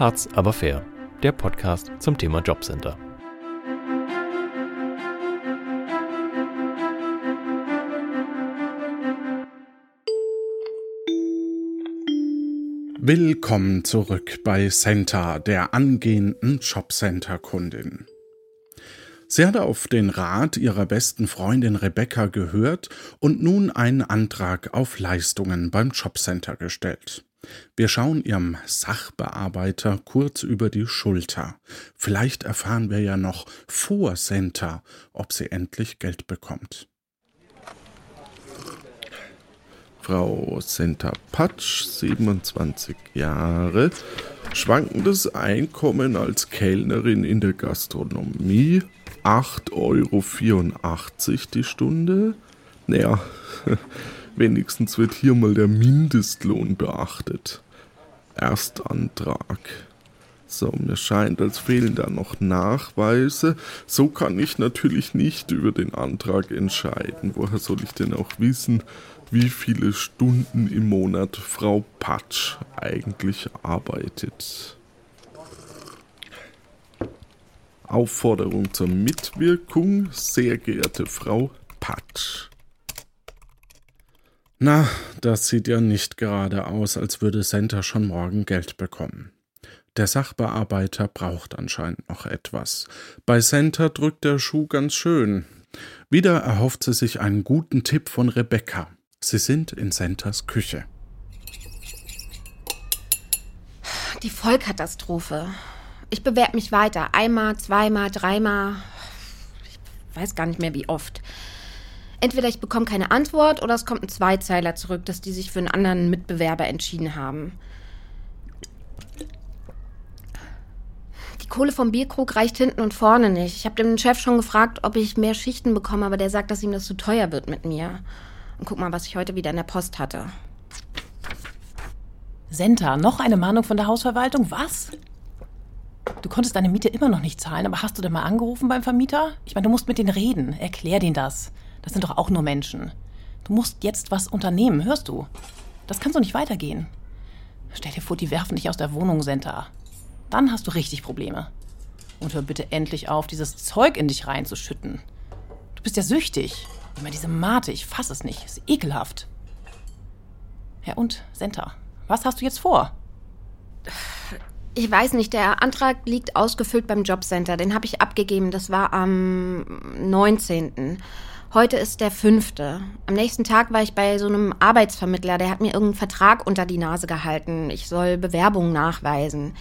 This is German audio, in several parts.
Harz aber fair, der Podcast zum Thema Jobcenter. Willkommen zurück bei Senta, der angehenden Jobcenter-Kundin. Sie hat auf den Rat ihrer besten Freundin Rebecca gehört und nun einen Antrag auf Leistungen beim Jobcenter gestellt. Wir schauen ihrem Sachbearbeiter kurz über die Schulter. Vielleicht erfahren wir ja noch vor Center, ob sie endlich Geld bekommt. Frau Senta Patsch, 27 Jahre, schwankendes Einkommen als Kellnerin in der Gastronomie, 8,84 Euro die Stunde. Naja, wenigstens wird hier mal der Mindestlohn beachtet. Erstantrag. So, mir scheint, als fehlen da noch Nachweise. So kann ich natürlich nicht über den Antrag entscheiden. Woher soll ich denn auch wissen, wie viele Stunden im Monat Frau Patsch eigentlich arbeitet. Aufforderung zur Mitwirkung, sehr geehrte Frau Patsch. Na, das sieht ja nicht gerade aus, als würde Senta schon morgen Geld bekommen. Der Sachbearbeiter braucht anscheinend noch etwas. Bei Senta drückt der Schuh ganz schön. Wieder erhofft sie sich einen guten Tipp von Rebecca. Sie sind in Sentas Küche. Die Vollkatastrophe. Ich bewerbe mich weiter. Einmal, zweimal, dreimal. Ich weiß gar nicht mehr, wie oft. Entweder ich bekomme keine Antwort oder es kommt ein Zweizeiler zurück, dass die sich für einen anderen Mitbewerber entschieden haben. Die Kohle vom Bierkrug reicht hinten und vorne nicht. Ich habe dem Chef schon gefragt, ob ich mehr Schichten bekomme, aber der sagt, dass ihm das zu teuer wird mit mir. Und guck mal, was ich heute wieder in der Post hatte. Senta, noch eine Mahnung von der Hausverwaltung? Was? Du konntest deine Miete immer noch nicht zahlen, aber hast du denn mal angerufen beim Vermieter? Ich meine, du musst mit denen reden. Erklär denen das. Das sind doch auch nur Menschen. Du musst jetzt was unternehmen, hörst du? Das kann so nicht weitergehen. Stell dir vor, die werfen dich aus der Wohnung, Senta. Dann hast du richtig Probleme. Und hör bitte endlich auf, dieses Zeug in dich reinzuschütten. Du bist ja süchtig. Immer diese Mate, ich fass es nicht. Ist ekelhaft. Ja und, Senta, was hast du jetzt vor? Ich weiß nicht, der Antrag liegt ausgefüllt beim Jobcenter. Den habe ich abgegeben. Das war am 19. Heute ist der 5. Am nächsten Tag war ich bei so einem Arbeitsvermittler. Der hat mir irgendeinen Vertrag unter die Nase gehalten. Ich soll Bewerbungen nachweisen.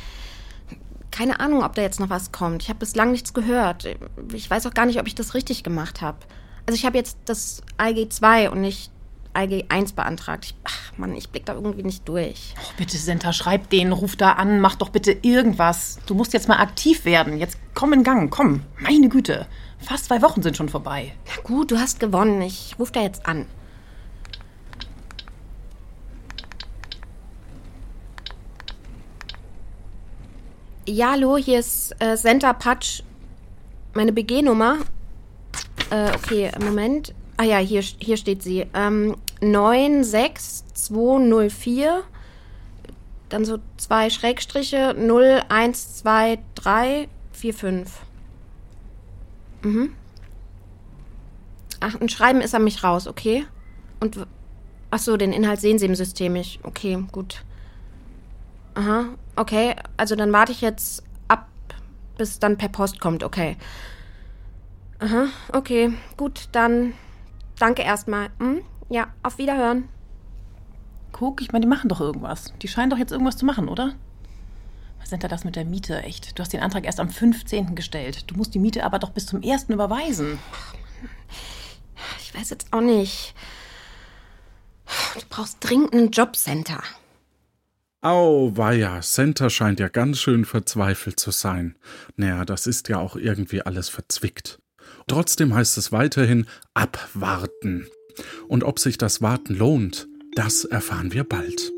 Keine Ahnung, ob da jetzt noch was kommt. Ich habe bislang nichts gehört. Ich weiß auch gar nicht, ob ich das richtig gemacht habe. Also ich habe jetzt das IG 2 und nicht IG 1 beantragt. Ich, ach Mann, ich blick da irgendwie nicht durch. Oh, bitte, Senta, schreib den, ruf da an, mach doch bitte irgendwas. Du musst jetzt mal aktiv werden. Jetzt komm in Gang, komm. Meine Güte. Fast zwei Wochen sind schon vorbei. Na gut, du hast gewonnen. Ich ruf da jetzt an. Ja, hallo, hier ist äh, Senta Patsch. Meine BG-Nummer äh, okay, Moment. Ah ja, hier, hier steht sie. Ähm, 96204. Dann so zwei Schrägstriche. 012345. Mhm. Ach, ein Schreiben ist er mich raus, okay? Und. Ach so, den Inhalt sehen Sie im System nicht. Okay, gut. Aha, okay. Also dann warte ich jetzt ab, bis dann per Post kommt, okay. Aha, okay. Gut, dann danke erstmal. Hm? Ja, auf Wiederhören. Guck, ich meine, die machen doch irgendwas. Die scheinen doch jetzt irgendwas zu machen, oder? Da das mit der Miete, echt? Du hast den Antrag erst am 15. gestellt. Du musst die Miete aber doch bis zum 1. überweisen. Ich weiß jetzt auch nicht. Du brauchst dringend ein Jobcenter. Auweia, Center scheint ja ganz schön verzweifelt zu sein. Naja, das ist ja auch irgendwie alles verzwickt. Trotzdem heißt es weiterhin abwarten. Und ob sich das Warten lohnt, das erfahren wir bald.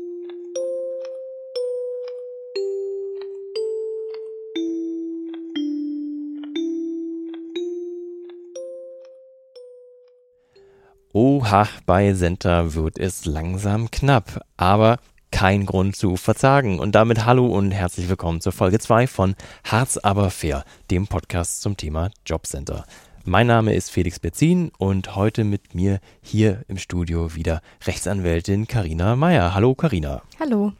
Oha, bei Senta wird es langsam knapp. Aber kein Grund zu verzagen. Und damit hallo und herzlich willkommen zur Folge 2 von Harz aber fair, dem Podcast zum Thema Jobcenter. Mein Name ist Felix Berzin und heute mit mir hier im Studio wieder Rechtsanwältin Karina Meyer. Hallo Karina. Hallo.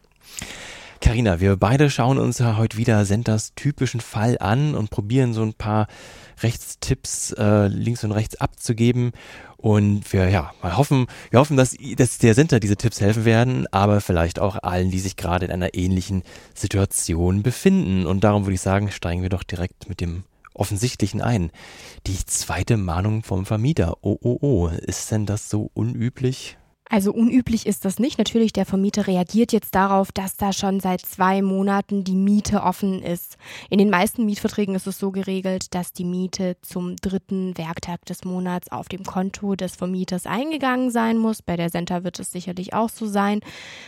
Karina, wir beide schauen uns ja heute wieder Senders typischen Fall an und probieren so ein paar Rechtstipps äh, links und rechts abzugeben. Und wir ja, mal hoffen, wir hoffen, dass, dass der Center diese Tipps helfen werden, aber vielleicht auch allen, die sich gerade in einer ähnlichen Situation befinden. Und darum würde ich sagen, steigen wir doch direkt mit dem Offensichtlichen ein. Die zweite Mahnung vom Vermieter. Oh, oh, oh. Ist denn das so unüblich? Also unüblich ist das nicht. Natürlich, der Vermieter reagiert jetzt darauf, dass da schon seit zwei Monaten die Miete offen ist. In den meisten Mietverträgen ist es so geregelt, dass die Miete zum dritten Werktag des Monats auf dem Konto des Vermieters eingegangen sein muss. Bei der Senta wird es sicherlich auch so sein.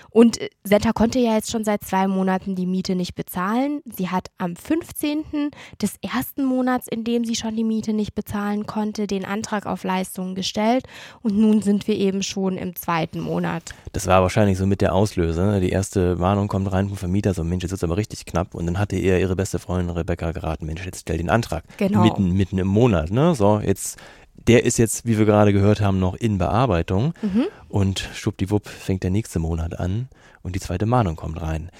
Und äh, Senta konnte ja jetzt schon seit zwei Monaten die Miete nicht bezahlen. Sie hat am 15. des ersten Monats, in dem sie schon die Miete nicht bezahlen konnte, den Antrag auf Leistungen gestellt. Und nun sind wir eben schon im zweiten zweiten Monat. Das war wahrscheinlich so mit der Auslöser. Ne? Die erste Warnung kommt rein vom Vermieter, so Mensch, jetzt ist aber richtig knapp. Und dann hatte er ihre beste Freundin Rebecca geraten, Mensch, jetzt stell den Antrag. Genau. Mitten, mitten im Monat. Ne? So, jetzt, der ist jetzt, wie wir gerade gehört haben, noch in Bearbeitung. Mhm. Und schwuppdiwupp fängt der nächste Monat an und die zweite Mahnung kommt rein.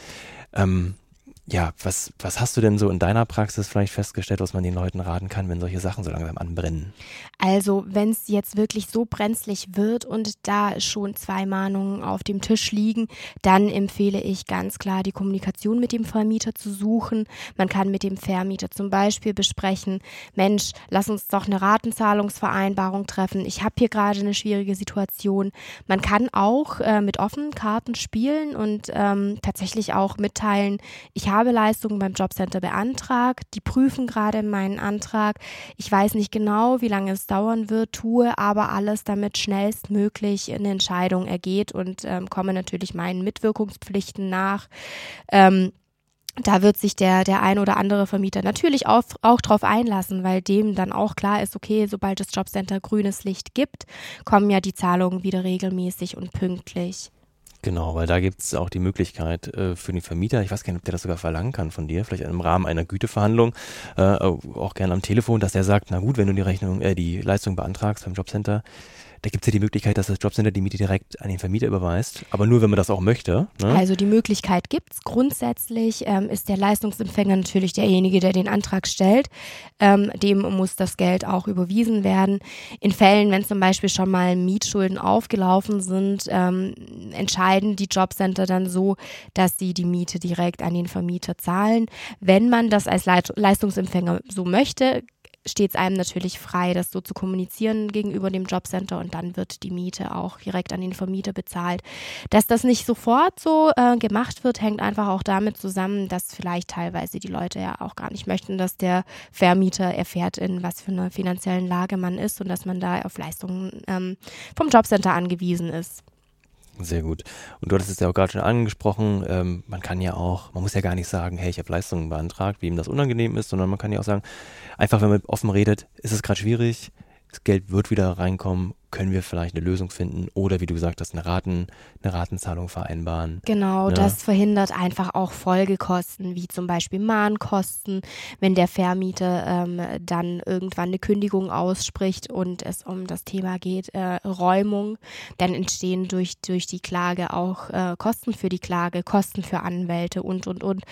Ähm, ja, was, was hast du denn so in deiner Praxis vielleicht festgestellt, was man den Leuten raten kann, wenn solche Sachen so langsam anbrennen? Also, wenn es jetzt wirklich so brenzlig wird und da schon zwei Mahnungen auf dem Tisch liegen, dann empfehle ich ganz klar, die Kommunikation mit dem Vermieter zu suchen. Man kann mit dem Vermieter zum Beispiel besprechen, Mensch, lass uns doch eine Ratenzahlungsvereinbarung treffen. Ich habe hier gerade eine schwierige Situation. Man kann auch äh, mit offenen Karten spielen und ähm, tatsächlich auch mitteilen, ich habe habe Leistungen beim Jobcenter beantragt. Die prüfen gerade meinen Antrag. Ich weiß nicht genau, wie lange es dauern wird, tue aber alles, damit schnellstmöglich eine Entscheidung ergeht und ähm, komme natürlich meinen Mitwirkungspflichten nach. Ähm, da wird sich der, der ein oder andere Vermieter natürlich auch, auch drauf einlassen, weil dem dann auch klar ist, okay, sobald das Jobcenter grünes Licht gibt, kommen ja die Zahlungen wieder regelmäßig und pünktlich. Genau, weil da gibt es auch die Möglichkeit äh, für den Vermieter, ich weiß gar nicht, ob der das sogar verlangen kann von dir, vielleicht im Rahmen einer Güteverhandlung, äh, auch gerne am Telefon, dass der sagt, na gut, wenn du die Rechnung, äh, die Leistung beantragst beim Jobcenter, da gibt es ja die Möglichkeit, dass das Jobcenter die Miete direkt an den Vermieter überweist, aber nur, wenn man das auch möchte. Ne? Also die Möglichkeit gibt es. Grundsätzlich ähm, ist der Leistungsempfänger natürlich derjenige, der den Antrag stellt. Ähm, dem muss das Geld auch überwiesen werden. In Fällen, wenn zum Beispiel schon mal Mietschulden aufgelaufen sind, ähm, entscheiden die Jobcenter dann so, dass sie die Miete direkt an den Vermieter zahlen. Wenn man das als Leistungsempfänger so möchte, steht es einem natürlich frei, das so zu kommunizieren gegenüber dem Jobcenter und dann wird die Miete auch direkt an den Vermieter bezahlt. Dass das nicht sofort so äh, gemacht wird, hängt einfach auch damit zusammen, dass vielleicht teilweise die Leute ja auch gar nicht möchten, dass der Vermieter erfährt, in was für einer finanziellen Lage man ist und dass man da auf Leistungen ähm, vom Jobcenter angewiesen ist. Sehr gut. Und du hattest es ja auch gerade schon angesprochen, ähm, man kann ja auch, man muss ja gar nicht sagen, hey, ich habe Leistungen beantragt, wie ihm das unangenehm ist, sondern man kann ja auch sagen, einfach wenn man offen redet, ist es gerade schwierig, das Geld wird wieder reinkommen können wir vielleicht eine Lösung finden oder wie du gesagt hast, eine, Raten, eine Ratenzahlung vereinbaren. Genau, ne? das verhindert einfach auch Folgekosten, wie zum Beispiel Mahnkosten, wenn der Vermieter ähm, dann irgendwann eine Kündigung ausspricht und es um das Thema geht, äh, Räumung, dann entstehen durch, durch die Klage auch äh, Kosten für die Klage, Kosten für Anwälte und, und, und.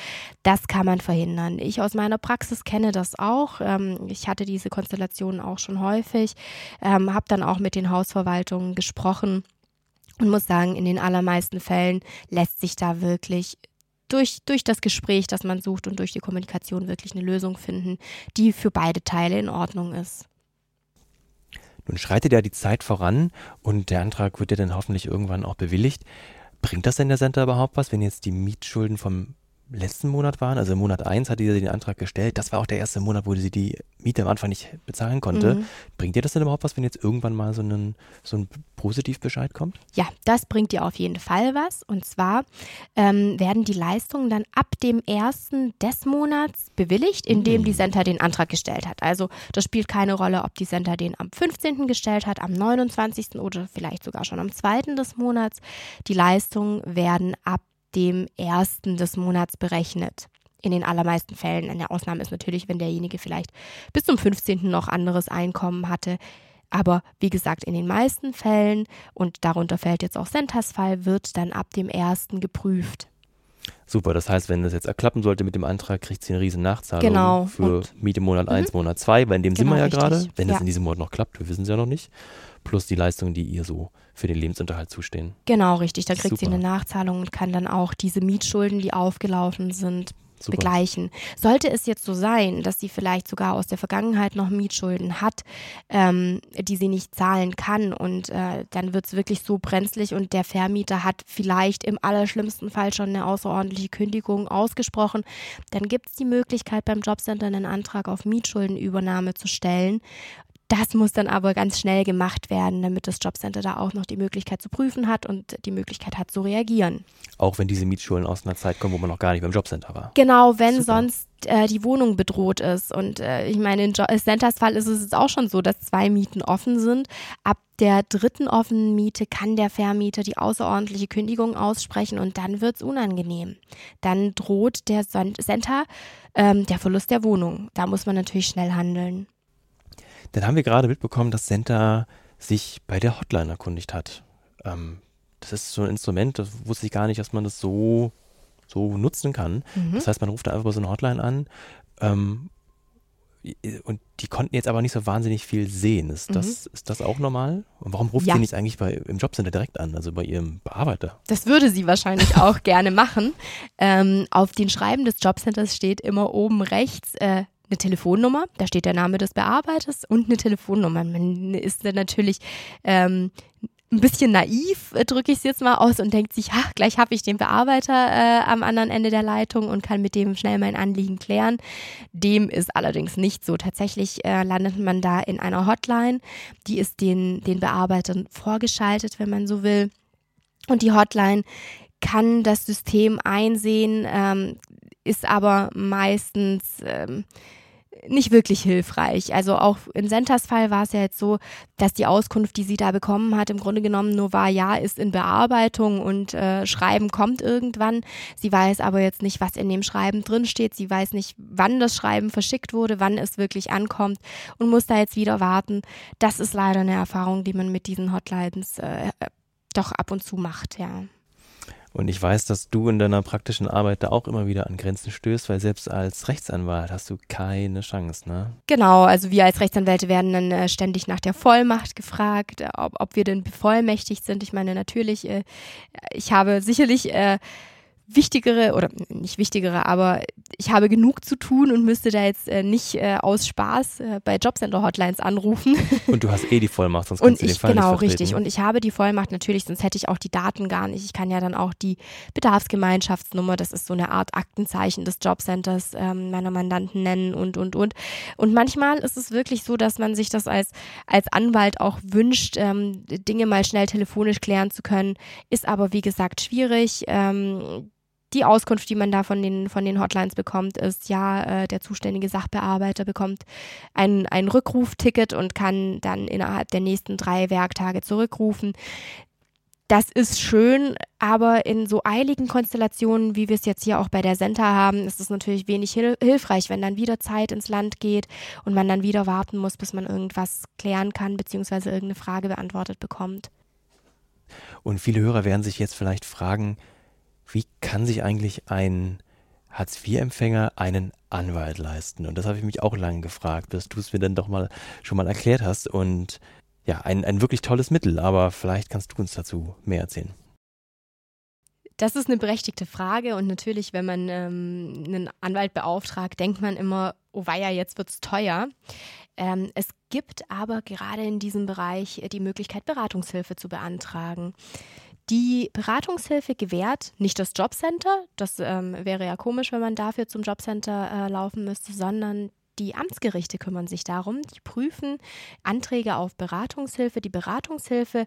Das kann man verhindern. Ich aus meiner Praxis kenne das auch. Ähm, ich hatte diese Konstellation auch schon häufig, ähm, habe dann auch mit den Hausverwaltungen gesprochen und muss sagen, in den allermeisten Fällen lässt sich da wirklich durch, durch das Gespräch, das man sucht und durch die Kommunikation wirklich eine Lösung finden, die für beide Teile in Ordnung ist. Nun schreitet ja die Zeit voran und der Antrag wird ja dann hoffentlich irgendwann auch bewilligt. Bringt das denn der Center überhaupt was, wenn jetzt die Mietschulden vom letzten Monat waren. Also im Monat 1 hat sie den Antrag gestellt. Das war auch der erste Monat, wo sie die Miete am Anfang nicht bezahlen konnte. Mhm. Bringt dir das denn überhaupt was, wenn jetzt irgendwann mal so, einen, so ein Positivbescheid kommt? Ja, das bringt dir auf jeden Fall was. Und zwar ähm, werden die Leistungen dann ab dem ersten des Monats bewilligt, in dem mhm. die Center den Antrag gestellt hat. Also das spielt keine Rolle, ob die Center den am 15. gestellt hat, am 29. oder vielleicht sogar schon am 2. des Monats. Die Leistungen werden ab dem ersten des Monats berechnet. In den allermeisten Fällen. Eine Ausnahme ist natürlich, wenn derjenige vielleicht bis zum 15. noch anderes Einkommen hatte. Aber wie gesagt, in den meisten Fällen, und darunter fällt jetzt auch Sentas Fall, wird dann ab dem ersten geprüft. Super, das heißt, wenn das jetzt erklappen sollte mit dem Antrag, kriegt sie eine riesen Nachzahlung genau. für und, Miete Monat 1, mhm. Monat 2, weil in dem genau, sind wir ja gerade, wenn ja. es in diesem Monat noch klappt, wir wissen es ja noch nicht, plus die Leistungen, die ihr so für den Lebensunterhalt zustehen. Genau, richtig, da kriegt Super. sie eine Nachzahlung und kann dann auch diese Mietschulden, die aufgelaufen sind, Super. begleichen. Sollte es jetzt so sein, dass sie vielleicht sogar aus der Vergangenheit noch Mietschulden hat, ähm, die sie nicht zahlen kann und äh, dann wird es wirklich so brenzlig und der Vermieter hat vielleicht im allerschlimmsten Fall schon eine außerordentliche Kündigung ausgesprochen, dann gibt es die Möglichkeit beim Jobcenter einen Antrag auf Mietschuldenübernahme zu stellen. Das muss dann aber ganz schnell gemacht werden, damit das Jobcenter da auch noch die Möglichkeit zu prüfen hat und die Möglichkeit hat zu reagieren. Auch wenn diese Mietschulden aus einer Zeit kommen, wo man noch gar nicht beim Jobcenter war. Genau, wenn Super. sonst äh, die Wohnung bedroht ist. Und äh, ich meine, in jo Centers Fall ist es jetzt auch schon so, dass zwei Mieten offen sind. Ab der dritten offenen Miete kann der Vermieter die außerordentliche Kündigung aussprechen und dann wird es unangenehm. Dann droht der Center ähm, der Verlust der Wohnung. Da muss man natürlich schnell handeln. Dann haben wir gerade mitbekommen, dass Senta sich bei der Hotline erkundigt hat. Ähm, das ist so ein Instrument, das wusste ich gar nicht, dass man das so, so nutzen kann. Mhm. Das heißt, man ruft da einfach mal so eine Hotline an. Ähm, und die konnten jetzt aber nicht so wahnsinnig viel sehen. Ist, mhm. das, ist das auch normal? Und warum ruft ja. sie nicht eigentlich bei, im Jobcenter direkt an, also bei ihrem Bearbeiter? Das würde sie wahrscheinlich auch gerne machen. Ähm, auf den Schreiben des Jobcenters steht immer oben rechts äh, eine Telefonnummer, da steht der Name des Bearbeiters und eine Telefonnummer. Man ist dann natürlich ähm, ein bisschen naiv, äh, drücke ich es jetzt mal aus und denkt sich, ach, gleich habe ich den Bearbeiter äh, am anderen Ende der Leitung und kann mit dem schnell mein Anliegen klären. Dem ist allerdings nicht so. Tatsächlich äh, landet man da in einer Hotline, die ist den, den Bearbeitern vorgeschaltet, wenn man so will. Und die Hotline kann das System einsehen, ähm, ist aber meistens ähm, nicht wirklich hilfreich. Also auch in Sentas Fall war es ja jetzt so, dass die Auskunft, die sie da bekommen hat, im Grunde genommen nur war, ja, ist in Bearbeitung und äh, Schreiben kommt irgendwann. Sie weiß aber jetzt nicht, was in dem Schreiben drinsteht. Sie weiß nicht, wann das Schreiben verschickt wurde, wann es wirklich ankommt und muss da jetzt wieder warten. Das ist leider eine Erfahrung, die man mit diesen Hotlines äh, doch ab und zu macht, ja. Und ich weiß, dass du in deiner praktischen Arbeit da auch immer wieder an Grenzen stößt, weil selbst als Rechtsanwalt hast du keine Chance, ne? Genau, also wir als Rechtsanwälte werden dann äh, ständig nach der Vollmacht gefragt, ob, ob wir denn bevollmächtigt sind. Ich meine, natürlich, äh, ich habe sicherlich äh, wichtigere oder nicht wichtigere, aber ich habe genug zu tun und müsste da jetzt äh, nicht äh, aus Spaß äh, bei Jobcenter-Hotlines anrufen. Und du hast eh die Vollmacht, sonst kannst und du den Fall Genau, nicht richtig. Und ich habe die Vollmacht natürlich, sonst hätte ich auch die Daten gar nicht. Ich kann ja dann auch die Bedarfsgemeinschaftsnummer, das ist so eine Art Aktenzeichen des Jobcenters ähm, meiner Mandanten nennen und, und, und. Und manchmal ist es wirklich so, dass man sich das als, als Anwalt auch wünscht, ähm, Dinge mal schnell telefonisch klären zu können, ist aber wie gesagt schwierig. Ähm, die Auskunft, die man da von den, von den Hotlines bekommt, ist, ja, äh, der zuständige Sachbearbeiter bekommt ein, ein Rückrufticket und kann dann innerhalb der nächsten drei Werktage zurückrufen. Das ist schön, aber in so eiligen Konstellationen, wie wir es jetzt hier auch bei der Senta haben, ist es natürlich wenig hil hilfreich, wenn dann wieder Zeit ins Land geht und man dann wieder warten muss, bis man irgendwas klären kann, beziehungsweise irgendeine Frage beantwortet bekommt. Und viele Hörer werden sich jetzt vielleicht fragen, wie kann sich eigentlich ein Hartz-IV-Empfänger einen Anwalt leisten? Und das habe ich mich auch lange gefragt, bis du es mir dann doch mal schon mal erklärt hast. Und ja, ein, ein wirklich tolles Mittel, aber vielleicht kannst du uns dazu mehr erzählen. Das ist eine berechtigte Frage und natürlich, wenn man ähm, einen Anwalt beauftragt, denkt man immer, oh weia, jetzt wird es teuer. Ähm, es gibt aber gerade in diesem Bereich die Möglichkeit, Beratungshilfe zu beantragen. Die Beratungshilfe gewährt nicht das Jobcenter, das ähm, wäre ja komisch, wenn man dafür zum Jobcenter äh, laufen müsste, sondern die Amtsgerichte kümmern sich darum. Die prüfen Anträge auf Beratungshilfe. Die Beratungshilfe,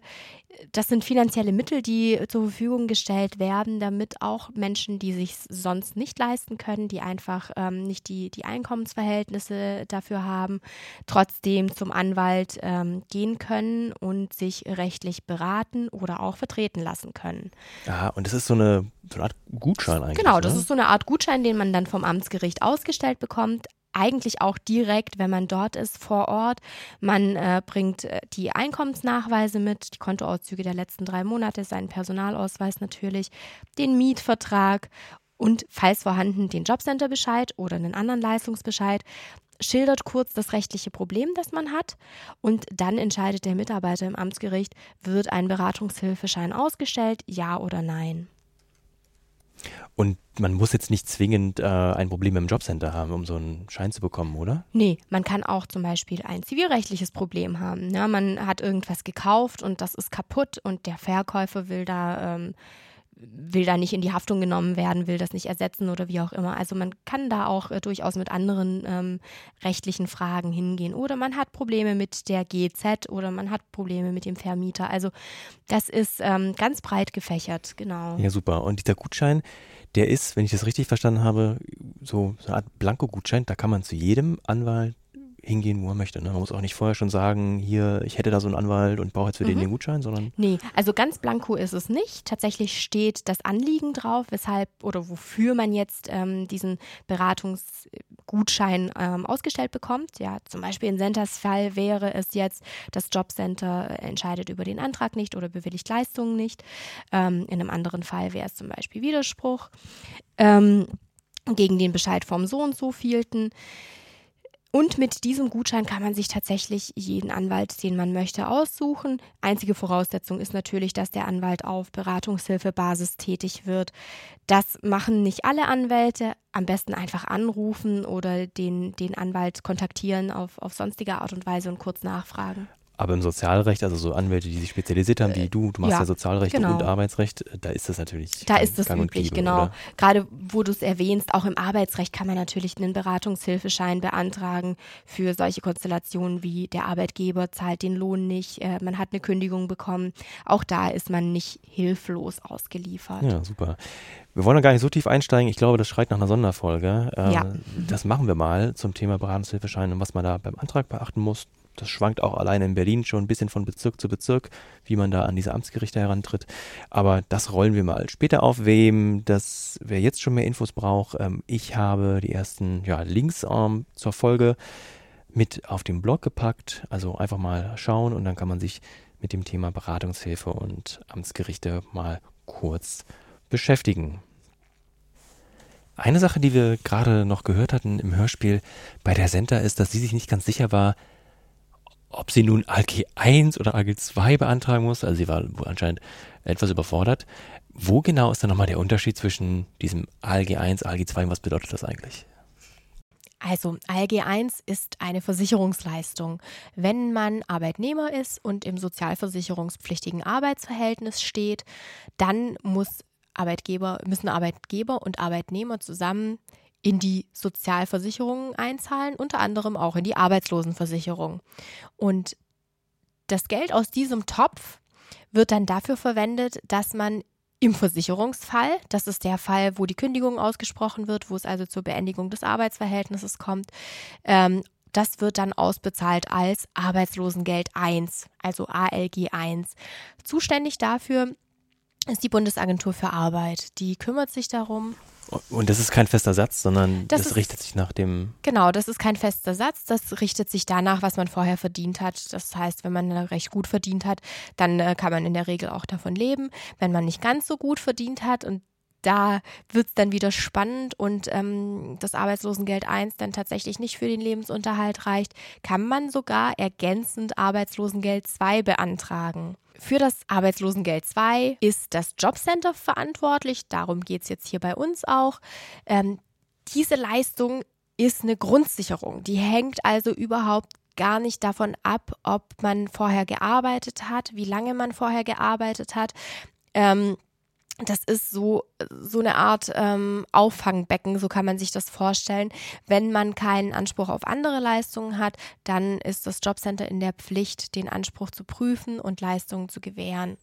das sind finanzielle Mittel, die zur Verfügung gestellt werden, damit auch Menschen, die sich sonst nicht leisten können, die einfach ähm, nicht die, die Einkommensverhältnisse dafür haben, trotzdem zum Anwalt ähm, gehen können und sich rechtlich beraten oder auch vertreten lassen können. Ja, und das ist so eine, so eine Art Gutschein eigentlich. Genau, das ne? ist so eine Art Gutschein, den man dann vom Amtsgericht ausgestellt bekommt. Eigentlich auch direkt, wenn man dort ist, vor Ort. Man äh, bringt äh, die Einkommensnachweise mit, die Kontoauszüge der letzten drei Monate, seinen Personalausweis natürlich, den Mietvertrag und falls vorhanden den Jobcenterbescheid oder einen anderen Leistungsbescheid schildert kurz das rechtliche Problem, das man hat und dann entscheidet der Mitarbeiter im Amtsgericht, wird ein Beratungshilfeschein ausgestellt, ja oder nein. Und man muss jetzt nicht zwingend äh, ein Problem im Jobcenter haben, um so einen Schein zu bekommen, oder? Nee, man kann auch zum Beispiel ein zivilrechtliches Problem haben. Ja, man hat irgendwas gekauft und das ist kaputt und der Verkäufer will da ähm, will da nicht in die Haftung genommen werden, will das nicht ersetzen oder wie auch immer. Also man kann da auch äh, durchaus mit anderen ähm, rechtlichen Fragen hingehen. Oder man hat Probleme mit der GZ oder man hat Probleme mit dem Vermieter. Also das ist ähm, ganz breit gefächert, genau. Ja, super. Und dieser Gutschein, der ist, wenn ich das richtig verstanden habe, so, so eine Art Blanko-Gutschein. Da kann man zu jedem Anwalt hingehen, wo er möchte. Ne? Man muss auch nicht vorher schon sagen, hier, ich hätte da so einen Anwalt und brauche jetzt für Mhm. den den Gutschein, sondern Nee, also ganz blanko ist es nicht. Tatsächlich steht das Anliegen drauf, weshalb oder wofür man jetzt ähm, diesen Beratungsgutschein ähm, ausgestellt bekommt. Ja, zum Beispiel in Centers Fall wäre es jetzt, das Jobcenter entscheidet über den Antrag nicht oder bewilligt Leistungen nicht. Ähm, in einem anderen Fall wäre es zum Beispiel Widerspruch ähm, gegen den Bescheid vom so und so vielten. Und mit diesem Gutschein kann man sich tatsächlich jeden Anwalt, den man möchte, aussuchen. Einzige Voraussetzung ist natürlich, dass der Anwalt auf Beratungshilfebasis tätig wird. Das machen nicht alle Anwälte. Am besten einfach anrufen oder den, den Anwalt kontaktieren auf, auf sonstige Art und Weise und kurz nachfragen. Aber im Sozialrecht, also so Anwälte, die sich spezialisiert haben, wie du, du machst ja, Äh, ja, Sozialrecht genau. und Arbeitsrecht, da ist das natürlich. Da gang- ist und üblich, gäbe, genau. oder? Gerade wo du es erwähnst, auch im Arbeitsrecht kann man natürlich einen Beratungshilfeschein beantragen für solche Konstellationen wie der Arbeitgeber zahlt den Lohn nicht, äh, man hat eine Kündigung bekommen. Auch da ist man nicht hilflos ausgeliefert. Ja, super. Wir wollen da gar nicht so tief einsteigen. Ich glaube, das schreit nach einer Sonderfolge. Äh, Ja. Das machen wir mal zum Thema Beratungshilfeschein und was man da beim Antrag beachten muss. Das schwankt auch alleine in Berlin schon ein bisschen von Bezirk zu Bezirk, wie man da an diese Amtsgerichte herantritt. Aber das rollen wir mal später auf. Wem das, wer jetzt schon mehr Infos braucht, ähm, ich habe die ersten ja, Links ähm, zur Folge mit auf den Blog gepackt. Also einfach mal schauen und dann kann man sich mit dem Thema Beratungshilfe und Amtsgerichte mal kurz beschäftigen. Eine Sache, die wir gerade noch gehört hatten im Hörspiel bei der Senta, ist, dass sie sich nicht ganz sicher war, ob sie nun ALG 1 oder ALG 2 beantragen muss. Also sie war wohl anscheinend etwas überfordert. Wo genau ist dann nochmal der Unterschied zwischen diesem ALG 1, ALG 2 und was bedeutet das eigentlich? Also ALG 1 ist eine Versicherungsleistung. Wenn man Arbeitnehmer ist und im sozialversicherungspflichtigen Arbeitsverhältnis steht, dann muss Arbeitgeber, müssen Arbeitgeber und Arbeitnehmer zusammen in die Sozialversicherungen einzahlen, unter anderem auch in die Arbeitslosenversicherung. Und das Geld aus diesem Topf wird dann dafür verwendet, dass man im Versicherungsfall, das ist der Fall, wo die Kündigung ausgesprochen wird, wo es also zur Beendigung des Arbeitsverhältnisses kommt, ähm, das wird dann ausbezahlt als Arbeitslosengeld 1, also ALG 1. Zuständig dafür ist die Bundesagentur für Arbeit. Die kümmert sich darum, Und das ist kein fester Satz, sondern das, Das ist- richtet sich nach dem. Genau, das ist kein fester Satz. Das richtet sich danach, was man vorher verdient hat. Das heißt, wenn man recht gut verdient hat, dann äh, kann man in der Regel auch davon leben. Wenn man nicht ganz so gut verdient hat und da wird es dann wieder spannend und ähm, das Arbeitslosengeld 1 dann tatsächlich nicht für den Lebensunterhalt reicht, kann man sogar ergänzend Arbeitslosengeld 2 beantragen. Für das Arbeitslosengeld 2 ist das Jobcenter verantwortlich, darum geht es jetzt hier bei uns auch. Ähm, diese Leistung ist eine Grundsicherung. Die hängt also überhaupt gar nicht davon ab, ob man vorher gearbeitet hat, wie lange man vorher gearbeitet hat. Ähm, das ist so, so eine Art ähm, Auffangbecken, so kann man sich das vorstellen. Wenn man keinen Anspruch auf andere Leistungen hat, dann ist das Jobcenter in der Pflicht, den Anspruch zu prüfen und Leistungen zu gewähren.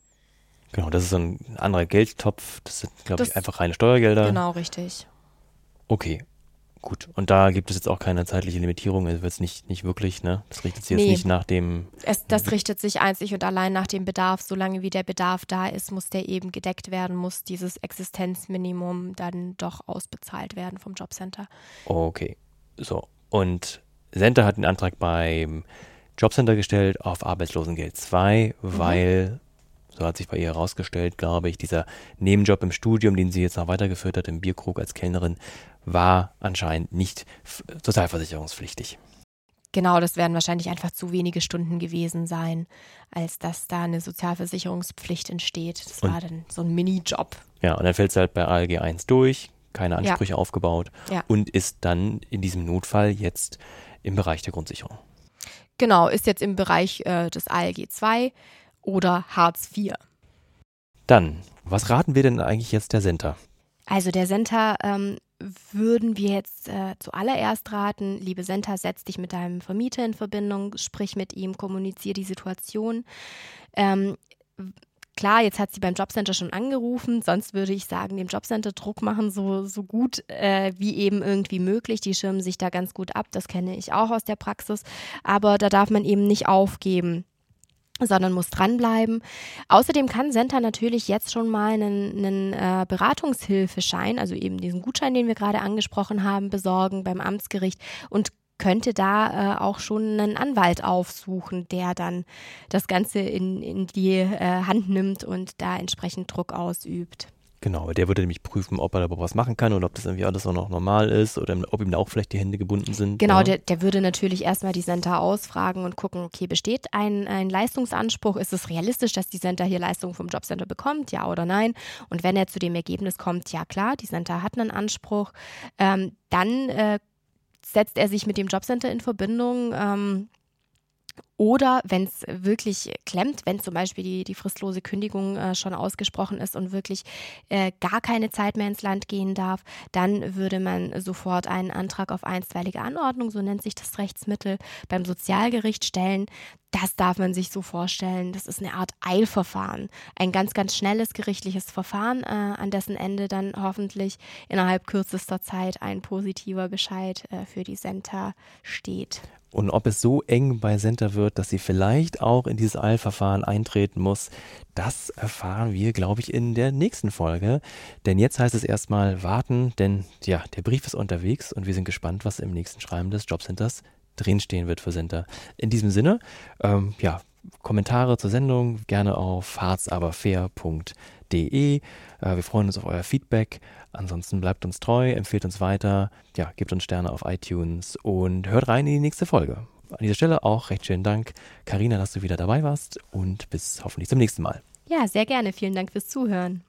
Genau, das ist so ein anderer Geldtopf. Das sind, glaube ich, einfach reine Steuergelder. Genau, richtig. Okay, gut. Und da gibt es jetzt auch keine zeitliche Limitierung. Es wird nicht, nicht wirklich, ne? Das richtet sich nee. jetzt nicht nach dem. Es, das richtet sich einzig und allein nach dem Bedarf. Solange wie der Bedarf da ist, muss der eben gedeckt werden, muss dieses Existenzminimum dann doch ausbezahlt werden vom Jobcenter. Okay. So. Und Center hat einen Antrag beim Jobcenter gestellt auf Arbeitslosengeld 2, mhm. So hat sich bei ihr herausgestellt, glaube ich, dieser Nebenjob im Studium, den sie jetzt noch weitergeführt hat im Bierkrug als Kellnerin, war anscheinend nicht sozialversicherungspflichtig. Genau, das werden wahrscheinlich einfach zu wenige Stunden gewesen sein, als dass da eine Sozialversicherungspflicht entsteht. Das und, war dann so ein Minijob. Ja, und dann fällt sie halt bei ALG 1 durch, keine Ansprüche ja. aufgebaut ja. und ist dann in diesem Notfall jetzt im Bereich der Grundsicherung. Genau, ist jetzt im Bereich äh, des ALG 2 oder Hartz IV. Dann, was raten wir denn eigentlich jetzt der Senta? Also der Senta ähm, würden wir jetzt äh, zuallererst raten, liebe Senta, setz dich mit deinem Vermieter in Verbindung, sprich mit ihm, kommuniziere die Situation. Ähm, klar, jetzt hat sie beim Jobcenter schon angerufen, sonst würde ich sagen, dem Jobcenter Druck machen, so, so gut äh, wie eben irgendwie möglich. Die schirmen sich da ganz gut ab, das kenne ich auch aus der Praxis, aber da darf man eben nicht aufgeben sondern muss dranbleiben. Außerdem kann Senta natürlich jetzt schon mal einen, einen äh, Beratungshilfeschein, also eben diesen Gutschein, den wir gerade angesprochen haben, besorgen beim Amtsgericht und könnte da äh, auch schon einen Anwalt aufsuchen, der dann das Ganze in, in die äh, Hand nimmt und da entsprechend Druck ausübt. Genau, der würde nämlich prüfen, ob er da was machen kann oder ob das irgendwie alles auch noch normal ist oder ob ihm da auch vielleicht die Hände gebunden sind. Genau, ja. der, der würde natürlich erstmal die Center ausfragen und gucken, okay, besteht ein, ein Leistungsanspruch? Ist es realistisch, dass die Center hier Leistungen vom Jobcenter bekommt? Ja oder nein? Und wenn er zu dem Ergebnis kommt, ja klar, die Center hat einen Anspruch, ähm, dann äh, setzt er sich mit dem Jobcenter in Verbindung. Ähm, oder wenn es wirklich klemmt, wenn zum Beispiel die, die fristlose Kündigung äh, schon ausgesprochen ist und wirklich äh, gar keine Zeit mehr ins Land gehen darf, dann würde man sofort einen Antrag auf einstweilige Anordnung, so nennt sich das Rechtsmittel, beim Sozialgericht stellen. Das darf man sich so vorstellen. Das ist eine Art Eilverfahren. Ein ganz, ganz schnelles gerichtliches Verfahren, äh, an dessen Ende dann hoffentlich innerhalb kürzester Zeit ein positiver Bescheid äh, für die Center steht. Und ob es so eng bei Center wird, dass sie vielleicht auch in dieses Eilverfahren eintreten muss, das erfahren wir, glaube ich, in der nächsten Folge. Denn jetzt heißt es erstmal warten, denn ja, der Brief ist unterwegs und wir sind gespannt, was im nächsten Schreiben des Jobcenters drinstehen wird für Center. In diesem Sinne, ähm, ja, Kommentare zur Sendung gerne auf harzaberfair.de. Äh, wir freuen uns auf euer Feedback. Ansonsten bleibt uns treu, empfehlt uns weiter, ja, gebt uns Sterne auf iTunes und hört rein in die nächste Folge. An dieser Stelle auch recht schönen Dank, Karina, dass du wieder dabei warst und bis hoffentlich zum nächsten Mal. Ja, sehr gerne. Vielen Dank fürs Zuhören.